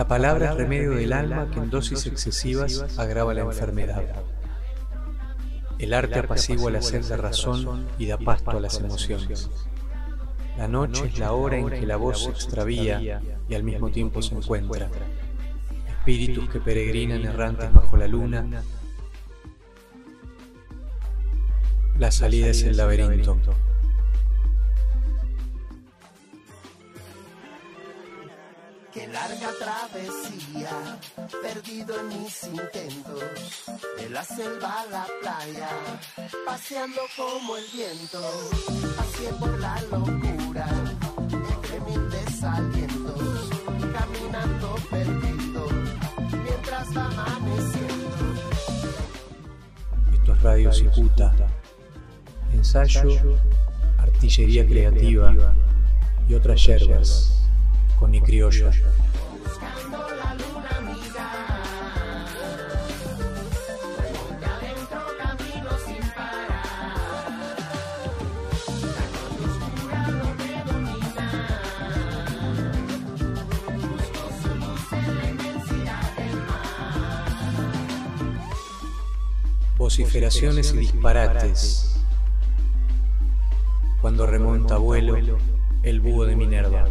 La palabra es remedio del alma que en dosis excesivas agrava la enfermedad. El arte apacigua la sed de razón y da pasto a las emociones. La noche es la hora en que la voz se extravía y al mismo tiempo se encuentra. Espíritus que peregrinan errantes bajo la luna. La salida es el laberinto. Qué larga travesía, perdido en mis intentos, de la selva a la playa, paseando como el viento, pasé por la locura, entre mil desalientos, caminando perdido, mientras va amaneciendo. Esto es Radio Cicuta. Ensayo, artillería creativa y otras yerbas con mi criolla. Vociferaciones y disparates. Cuando remonta vuelo el búho de Minerva.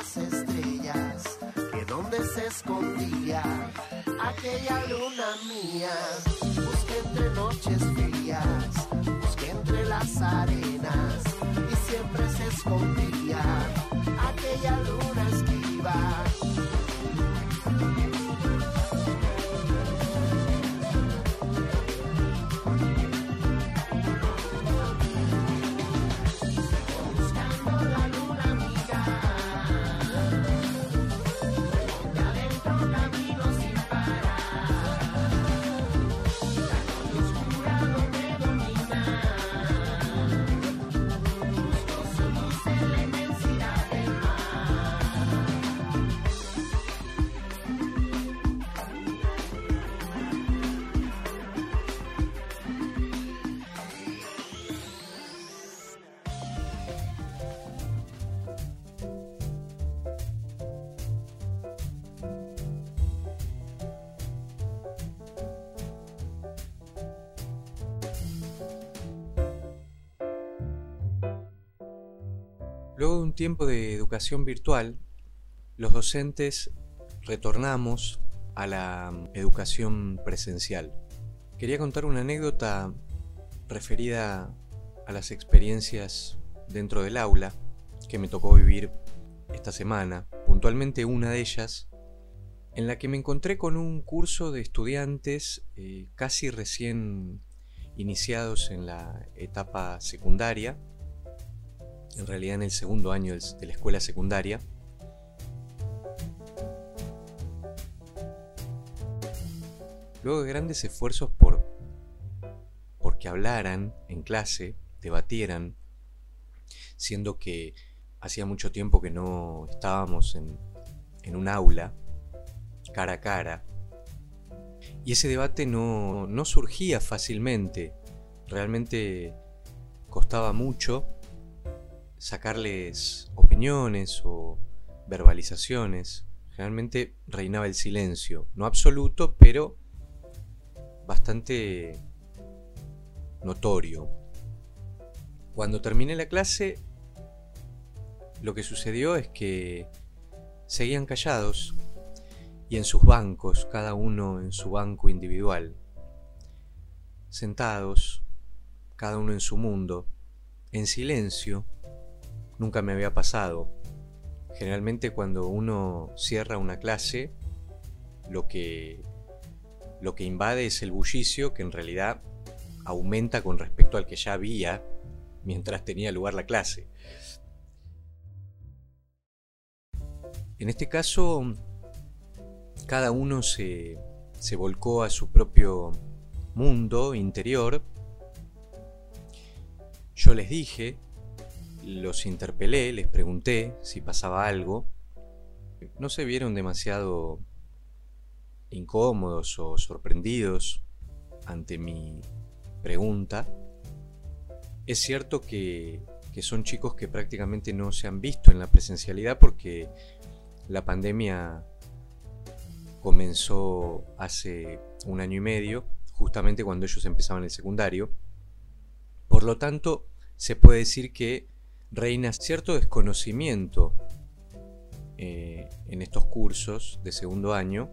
Estrellas, que donde se escondía aquella luna mía. Busqué entre noches frías, busqué entre las arenas y siempre se escondía aquella luna esquiva. Luego de un tiempo de educación virtual, los docentes retornamos a la mm, educación presencial. Quería contar una anécdota referida a las experiencias dentro del aula que me tocó vivir esta semana, puntualmente una de ellas, en la que me encontré con un curso de estudiantes eh, casi recién iniciados en la etapa secundaria, en realidad en el segundo año de la escuela secundaria. Luego de grandes esfuerzos por porque hablaran en clase, debatieran, siendo que hacía mucho tiempo que no estábamos en, en un aula, cara a cara, y ese debate no, no surgía fácilmente, realmente costaba mucho sacarles opiniones o verbalizaciones. Generalmente reinaba el silencio, no absoluto, pero bastante notorio. Cuando terminé la clase, lo que sucedió es que seguían callados y en sus bancos, cada uno en su banco individual, sentados, cada uno en su mundo, en silencio, nunca me había pasado. Generalmente cuando uno cierra una clase, lo que lo que invade es el bullicio que en realidad aumenta con respecto al que ya había mientras tenía lugar la clase. En este caso, cada uno se, se volcó a su propio mundo interior. Yo les dije, los interpelé, les pregunté si pasaba algo. No se vieron demasiado incómodos o sorprendidos ante mi pregunta. Es cierto que, son chicos que prácticamente no se han visto en la presencialidad porque la pandemia comenzó hace un año y medio, justamente cuando ellos empezaban el secundario. Por lo tanto, se puede decir que reina cierto desconocimiento eh, en estos cursos de segundo año,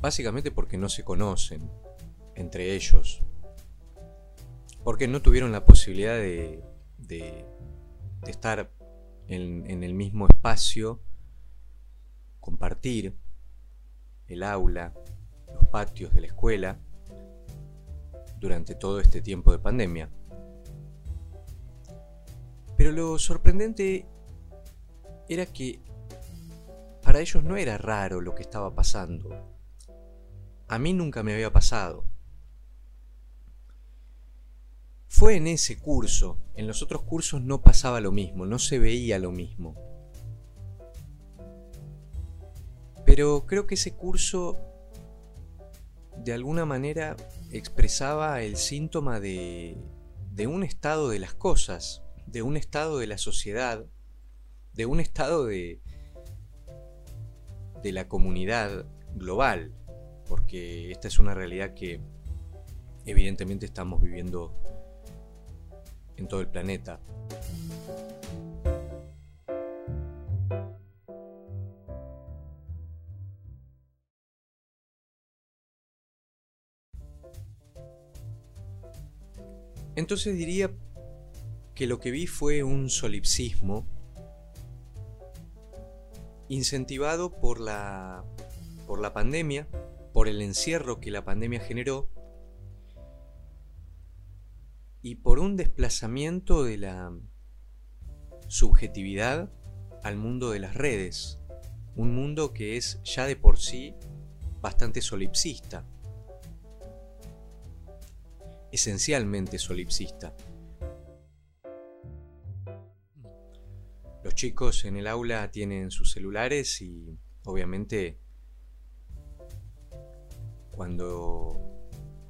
básicamente porque no se conocen entre ellos, porque no tuvieron la posibilidad de, estar en el mismo espacio, compartir el aula, los patios de la escuela, durante todo este tiempo de pandemia. Pero lo sorprendente era que para ellos no era raro lo que estaba pasando. A mí nunca me había pasado. Fue en ese curso, en los otros cursos no pasaba lo mismo, no se veía lo mismo. Pero creo que ese curso de alguna manera expresaba el síntoma de, de un estado de las cosas, de un estado de la sociedad, de un estado de, de la comunidad global, porque esta es una realidad que evidentemente estamos viviendo en todo el planeta. Entonces diría que lo que vi fue un solipsismo incentivado por la, por la pandemia, por el encierro que la pandemia generó y por un desplazamiento de la subjetividad al mundo de las redes, un mundo que es ya de por sí bastante solipsista esencialmente solipsista. Los chicos en el aula tienen sus celulares y obviamente cuando,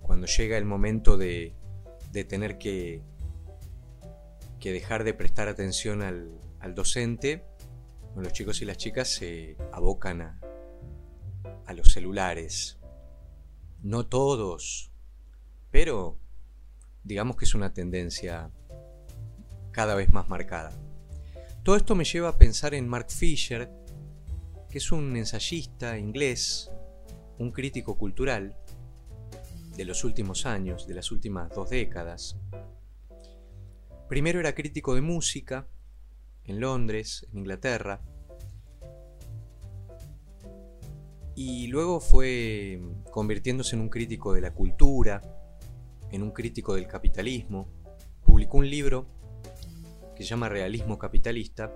cuando llega el momento de, de tener que, que, dejar de prestar atención al, al docente, los chicos y las chicas se abocan a, a los celulares. No todos, pero digamos que es una tendencia cada vez más marcada. Todo esto me lleva a pensar en Mark Fisher, que es un ensayista inglés, un crítico cultural de los últimos años, de las últimas dos décadas. Primero era crítico de música en Londres, en Inglaterra, y luego fue convirtiéndose en un crítico de la cultura, en un crítico del capitalismo, publicó un libro que se llama Realismo Capitalista,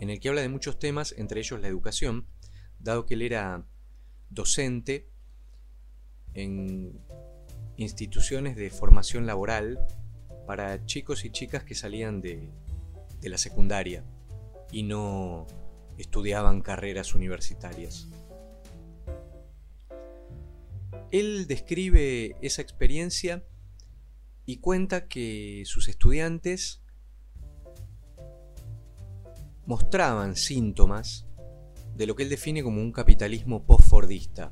en el que habla de muchos temas, entre ellos la educación, dado que él era docente en instituciones de formación laboral para chicos y chicas que salían de, de la secundaria y no estudiaban carreras universitarias. Él describe esa experiencia y cuenta que sus estudiantes mostraban síntomas de lo que él define como un capitalismo post-fordista.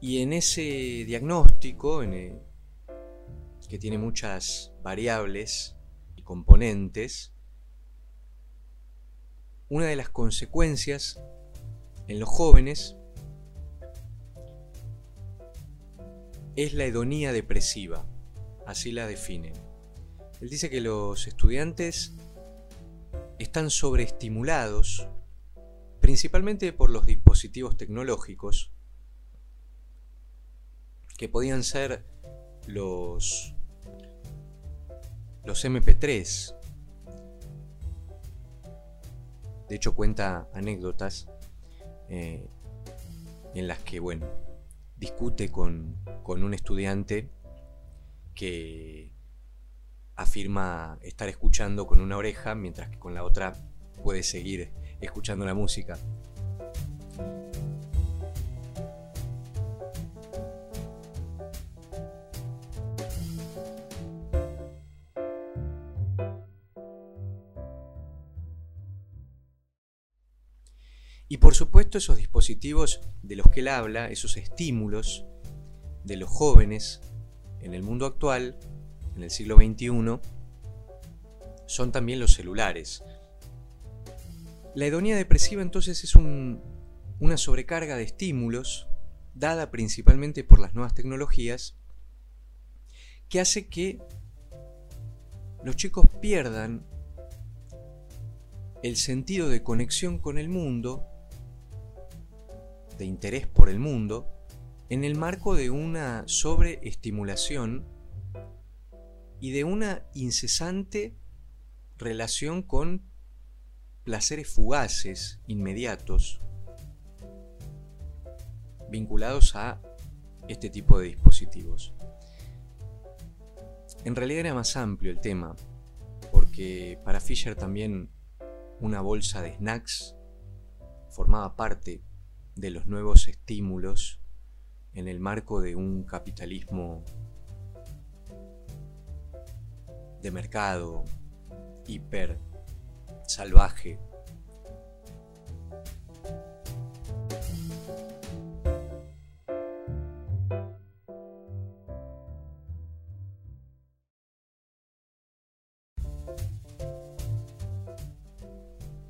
Y en ese diagnóstico, que tiene muchas variables y componentes, una de las consecuencias en los jóvenes es la hedonía depresiva, así la define. Él dice que los estudiantes están sobreestimulados, principalmente por los dispositivos tecnológicos, que podían ser los, los MP3. De hecho cuenta anécdotas eh, en las que, bueno, discute con, con un estudiante que afirma estar escuchando con una oreja mientras que con la otra puede seguir escuchando la música. Y por supuesto esos dispositivos de los que él habla, esos estímulos de los jóvenes en el mundo actual, en el siglo XXI, son también los celulares. La hedonía depresiva entonces es una sobrecarga de estímulos dada principalmente por las nuevas tecnologías que hace que los chicos pierdan el sentido de conexión con el mundo, de interés por el mundo, en el marco de una sobreestimulación y de una incesante relación con placeres fugaces, inmediatos, vinculados a este tipo de dispositivos. En realidad era más amplio el tema, porque para Fisher también una bolsa de snacks formaba parte de los nuevos estímulos en el marco de un capitalismo de mercado hiper salvaje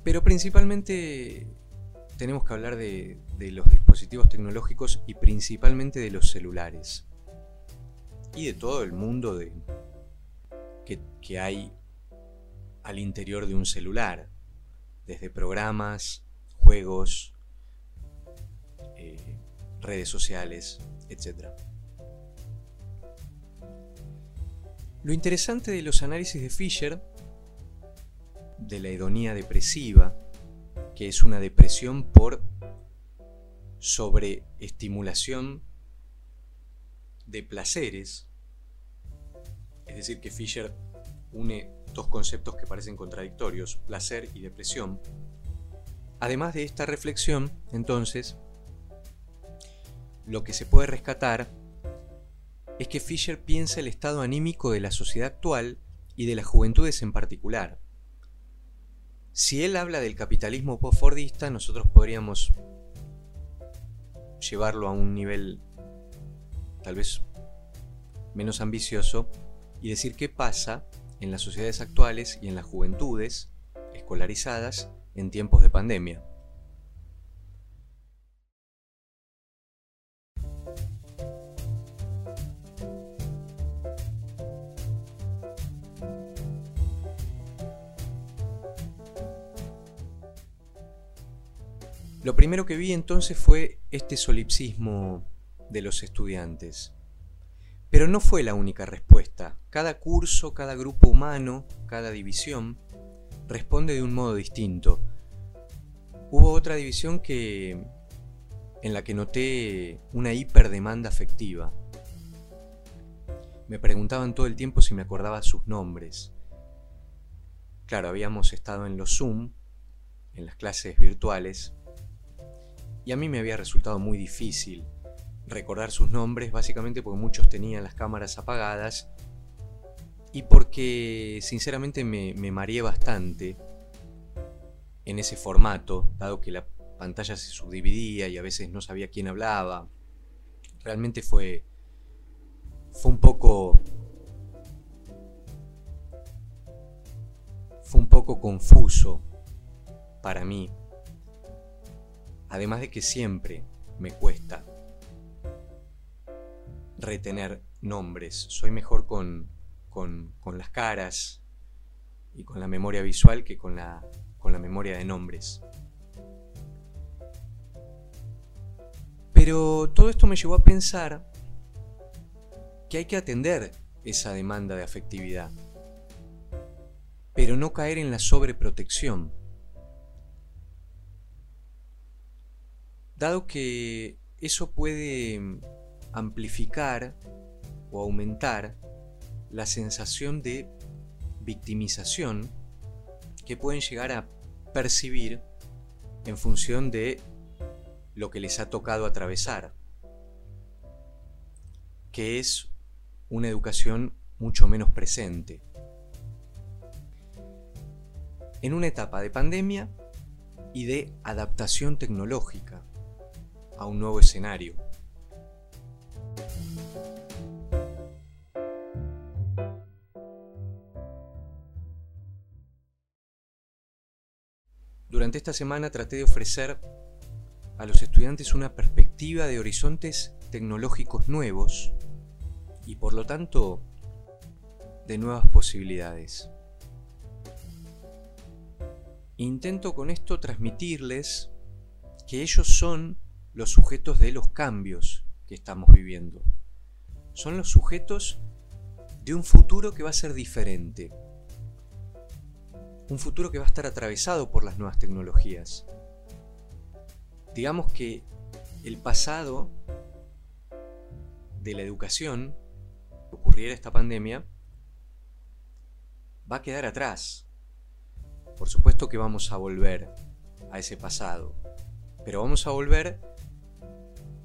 Pero principalmente tenemos que hablar de, los dispositivos tecnológicos y principalmente de los celulares. Y de todo el mundo de, que, hay al interior de un celular. Desde programas, juegos, eh, redes sociales, etc. Lo interesante de los análisis de Fisher de la hedonía depresiva, que es una depresión por sobreestimulación de placeres. Decir, que Fisher une dos conceptos que parecen contradictorios, placer y depresión. Además de esta reflexión, entonces, lo que se puede rescatar es que Fisher piensa el estado anímico de la sociedad actual y de las juventudes en particular. Si él habla del capitalismo post-fordista, nosotros podríamos llevarlo a un nivel tal vez menos ambicioso y decir qué pasa en las sociedades actuales y en las juventudes escolarizadas en tiempos de pandemia. Lo primero que vi entonces fue este solipsismo de los estudiantes. Pero no fue la única respuesta. Cada curso, cada grupo humano, cada división responde de un modo distinto. Hubo otra división que en la que noté una hiperdemanda afectiva. Me preguntaban todo el tiempo si me acordaba sus nombres. Claro, habíamos estado en los Zoom, en las clases virtuales, y a mí me había resultado muy difícil recordar sus nombres, básicamente porque muchos tenían las cámaras apagadas y porque sinceramente me, mareé bastante en ese formato, dado que la pantalla se subdividía y a veces no sabía quién hablaba. Realmente fue, fue un poco... Fue un poco confuso para mí Además de que siempre me cuesta retener nombres. Soy mejor con, con, las caras y con la memoria visual que con la, con la memoria de nombres. Pero todo esto me llevó a pensar que hay que atender esa demanda de afectividad, pero no caer en la sobreprotección. dado que eso puede amplificar o aumentar la sensación de victimización que pueden llegar a percibir en función de lo que les ha tocado atravesar, que es una educación mucho menos presente. En una etapa de pandemia, y de adaptación tecnológica a un nuevo escenario. Esta semana traté de ofrecer a los estudiantes una perspectiva de horizontes tecnológicos nuevos y por lo tanto de nuevas posibilidades. Intento con esto transmitirles que ellos son los sujetos de los cambios que estamos viviendo. Son los sujetos de un futuro que va a ser diferente. Un futuro que va a estar atravesado por las nuevas tecnologías. Digamos que el pasado de la educación, que ocurriera esta pandemia, va a quedar atrás. Por supuesto que vamos a volver a ese pasado, pero vamos a volver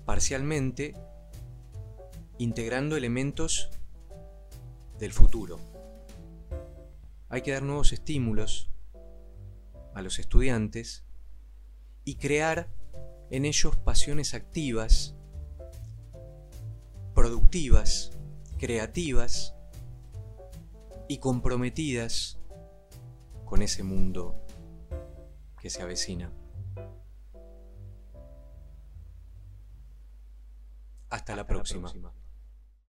parcialmente integrando elementos del futuro. Hay que dar nuevos estímulos a los estudiantes y crear en ellos pasiones activas, productivas, creativas, y comprometidas con ese mundo que se avecina. Hasta, la próxima.